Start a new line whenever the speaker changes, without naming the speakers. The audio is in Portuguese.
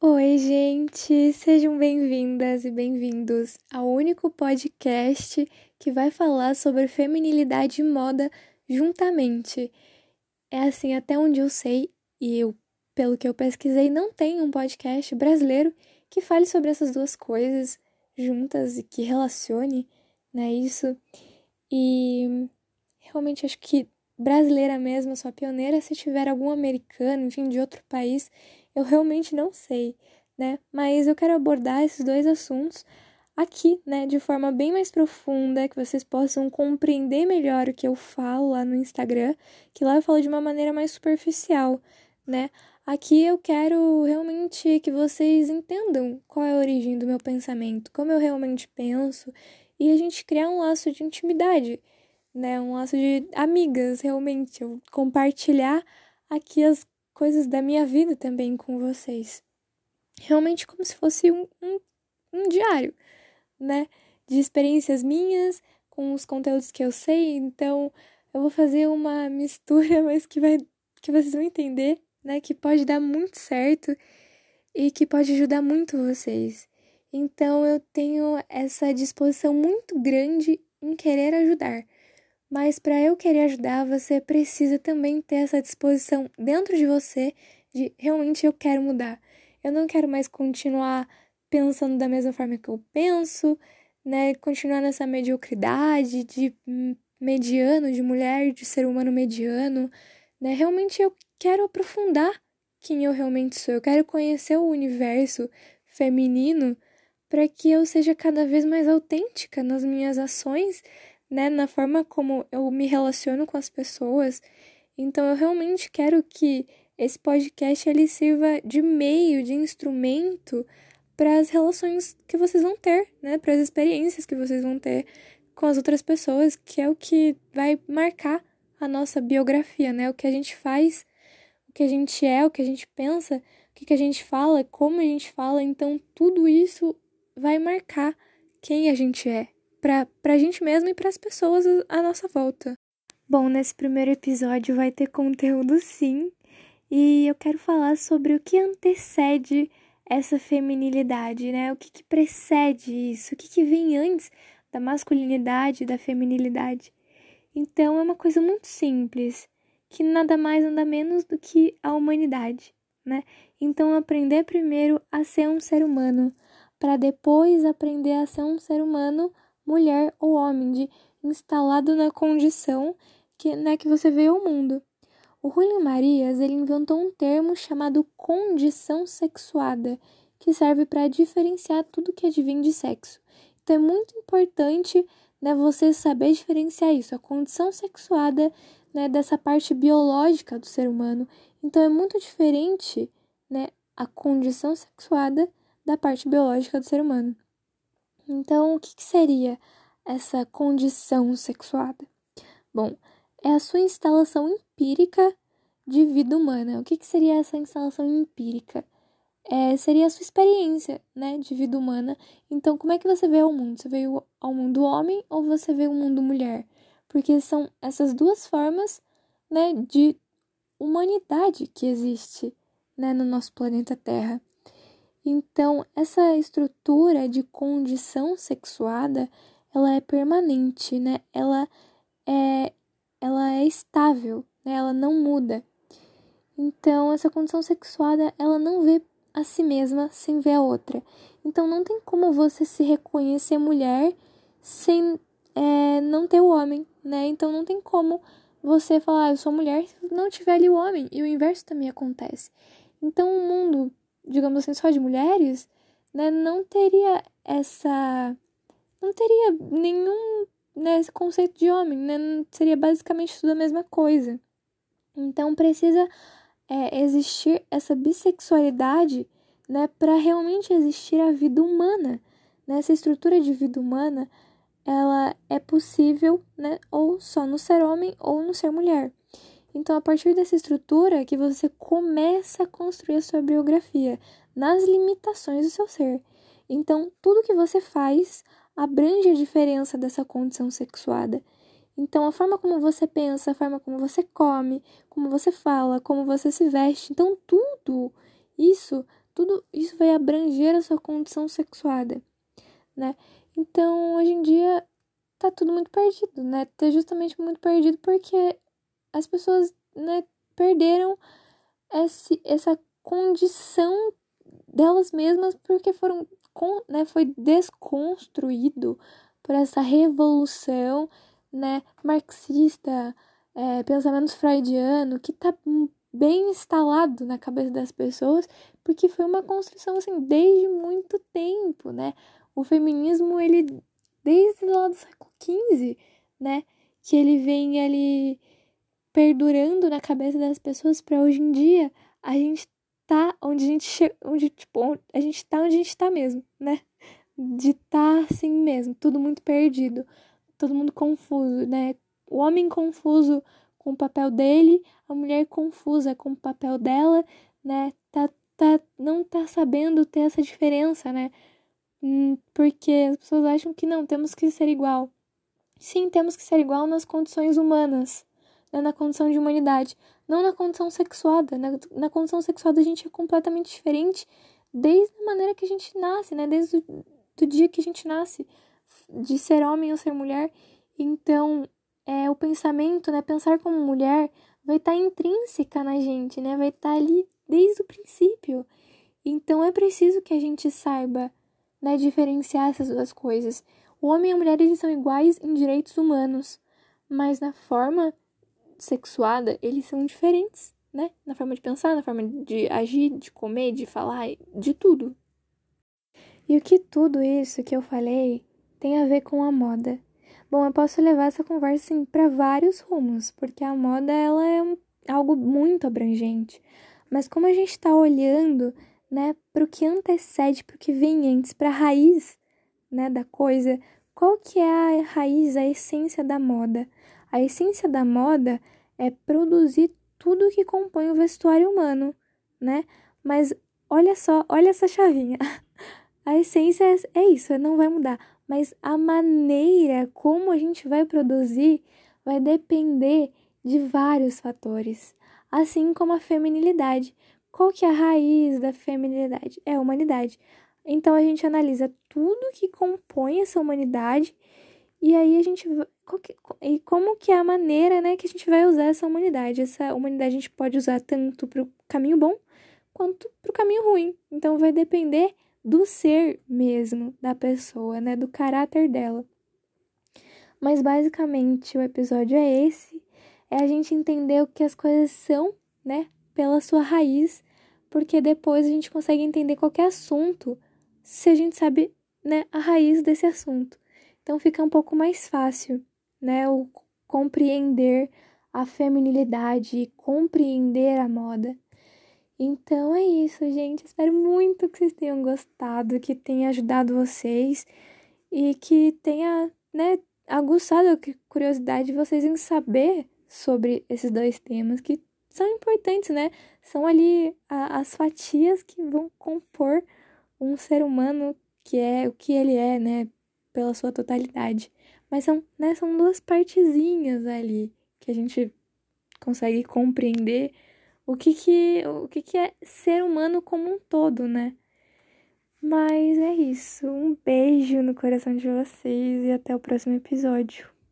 Oi, gente! Sejam bem-vindas e bem-vindos ao único podcast que vai falar sobre feminilidade e moda juntamente. É assim, até onde eu sei, e eu, pelo que eu pesquisei, não tem um podcast brasileiro que fale sobre essas duas coisas juntas e que relacione, né, isso. E realmente acho que brasileira mesmo, sou pioneira, se tiver algum americano, enfim, de outro país, eu realmente não sei, né? Mas eu quero abordar esses dois assuntos aqui, né, de forma bem mais profunda, que vocês possam compreender melhor o que eu falo lá no Instagram, que lá eu falo de uma maneira mais superficial, né? Aqui eu quero realmente que vocês entendam qual é a origem do meu pensamento, como eu realmente penso, e a gente criar um laço de intimidade, né? Um laço de amigas, realmente, eu compartilhar aqui as coisas da minha vida também com vocês. Realmente como se fosse um, um, um diário, né? De experiências minhas com os conteúdos que eu sei. Então, eu vou fazer uma mistura, mas que vai que vocês vão entender, né? Que pode dar muito certo e que pode ajudar muito vocês. Então, eu tenho essa disposição muito grande em querer ajudar. Mas para eu querer ajudar, você precisa também ter essa disposição dentro de você de realmente eu quero mudar. Eu não quero mais continuar pensando da mesma forma que eu penso, né? Continuar nessa mediocridade de mediano, de mulher, de ser humano mediano, né? Realmente eu quero aprofundar quem eu realmente sou. Eu quero conhecer o universo feminino para que eu seja cada vez mais autêntica nas minhas ações né, na forma como eu me relaciono com as pessoas. Então eu realmente quero que esse podcast ele sirva de meio, de instrumento para as relações que vocês vão ter, né, para as experiências que vocês vão ter com as outras pessoas, que é o que vai marcar a nossa biografia, né? O que a gente faz, o que a gente é, o que a gente pensa, o que a gente fala, como a gente fala, então tudo isso vai marcar quem a gente é para a gente mesmo e para as pessoas à nossa volta. Bom, nesse primeiro episódio vai ter conteúdo sim, e eu quero falar sobre o que antecede essa feminilidade, né? O que, que precede isso, o que, que vem antes da masculinidade da feminilidade. Então é uma coisa muito simples, que nada mais nada menos do que a humanidade, né? Então aprender primeiro a ser um ser humano, para depois aprender a ser um ser humano mulher ou homem, de instalado na condição que, né, que você veio ao mundo. O William Marias ele inventou um termo chamado condição sexuada, que serve para diferenciar tudo que advém de sexo. Então é muito importante né, você saber diferenciar isso, a condição sexuada né, dessa parte biológica do ser humano. Então é muito diferente né, a condição sexuada da parte biológica do ser humano. Então, o que, que seria essa condição sexuada? Bom, é a sua instalação empírica de vida humana. O que, que seria essa instalação empírica? É, seria a sua experiência, né, de vida humana. Então, como é que você vê o mundo? Você veio ao mundo homem ou você vê o mundo mulher? Porque são essas duas formas, né, de humanidade que existe, né, no nosso planeta Terra. Então, essa estrutura de condição sexuada, ela é permanente, né? Ela é, ela é estável, né? Ela não muda. Então, essa condição sexuada, ela não vê a si mesma sem ver a outra. Então, não tem como você se reconhecer mulher sem é, não ter o homem, né? Então, não tem como você falar, ah, eu sou mulher, se não tiver ali o homem. E o inverso também acontece. Então, o mundo digamos assim, só de mulheres, né, não teria essa. não teria nenhum né, conceito de homem, né? Seria basicamente tudo a mesma coisa. Então precisa é, existir essa bissexualidade né, para realmente existir a vida humana. Né? Essa estrutura de vida humana ela é possível né, ou só no ser homem ou no ser mulher. Então, a partir dessa estrutura que você começa a construir a sua biografia nas limitações do seu ser. Então, tudo que você faz abrange a diferença dessa condição sexuada. Então, a forma como você pensa, a forma como você come, como você fala, como você se veste, então tudo isso, tudo isso vai abranger a sua condição sexuada, né? Então, hoje em dia tá tudo muito perdido, né? Tá justamente muito perdido porque as pessoas, né, perderam esse, essa condição delas mesmas porque foram, né, foi desconstruído por essa revolução, né, marxista, é, pensamento freudiano, que tá bem instalado na cabeça das pessoas, porque foi uma construção assim desde muito tempo, né? O feminismo ele desde lá do século XV, né, que ele vem ali perdurando na cabeça das pessoas para hoje em dia a gente tá onde a gente onde tipo a gente tá onde a gente tá mesmo, né? De tá assim mesmo, tudo muito perdido, todo mundo confuso, né? O homem confuso com o papel dele, a mulher confusa com o papel dela, né? Tá, tá, não tá sabendo ter essa diferença, né? Hum, porque as pessoas acham que não, temos que ser igual. Sim, temos que ser igual nas condições humanas, né? na condição de humanidade, não na condição sexuada. Na, na condição sexuada a gente é completamente diferente desde a maneira que a gente nasce, né? Desde o do dia que a gente nasce, de ser homem ou ser mulher. Então, é, o pensamento, né, pensar como mulher, vai estar tá intrínseca na gente, né, vai estar tá ali desde o princípio. Então é preciso que a gente saiba, né, diferenciar essas duas coisas. O homem e a mulher eles são iguais em direitos humanos, mas na forma sexuada eles são diferentes, né? Na forma de pensar, na forma de agir, de comer, de falar, de tudo. E o que tudo isso que eu falei tem a ver com a moda? Bom, eu posso levar essa conversa assim, para vários rumos, porque a moda ela é um, algo muito abrangente. Mas como a gente está olhando né, para o que antecede, para o que vem antes, para a raiz né, da coisa, qual que é a raiz, a essência da moda? A essência da moda é produzir tudo que compõe o vestuário humano, né? Mas olha só, olha essa chavinha. A essência é, é isso, não vai mudar mas a maneira como a gente vai produzir vai depender de vários fatores, assim como a feminilidade. Qual que é a raiz da feminilidade? É a humanidade. Então a gente analisa tudo que compõe essa humanidade e aí a gente e como que é a maneira, né, que a gente vai usar essa humanidade. Essa humanidade a gente pode usar tanto para o caminho bom quanto para o caminho ruim. Então vai depender do ser mesmo da pessoa, né, do caráter dela. Mas basicamente o episódio é esse, é a gente entender o que as coisas são, né, pela sua raiz, porque depois a gente consegue entender qualquer assunto se a gente sabe, né, a raiz desse assunto. Então fica um pouco mais fácil, né, o compreender a feminilidade, compreender a moda. Então é isso, gente. Espero muito que vocês tenham gostado, que tenha ajudado vocês e que tenha, né, aguçado a curiosidade de vocês em saber sobre esses dois temas que são importantes, né? São ali a, as fatias que vão compor um ser humano que é o que ele é, né, pela sua totalidade. Mas são, né, são duas partezinhas ali que a gente consegue compreender o que que, o que que é ser humano como um todo, né? Mas é isso. Um beijo no coração de vocês e até o próximo episódio.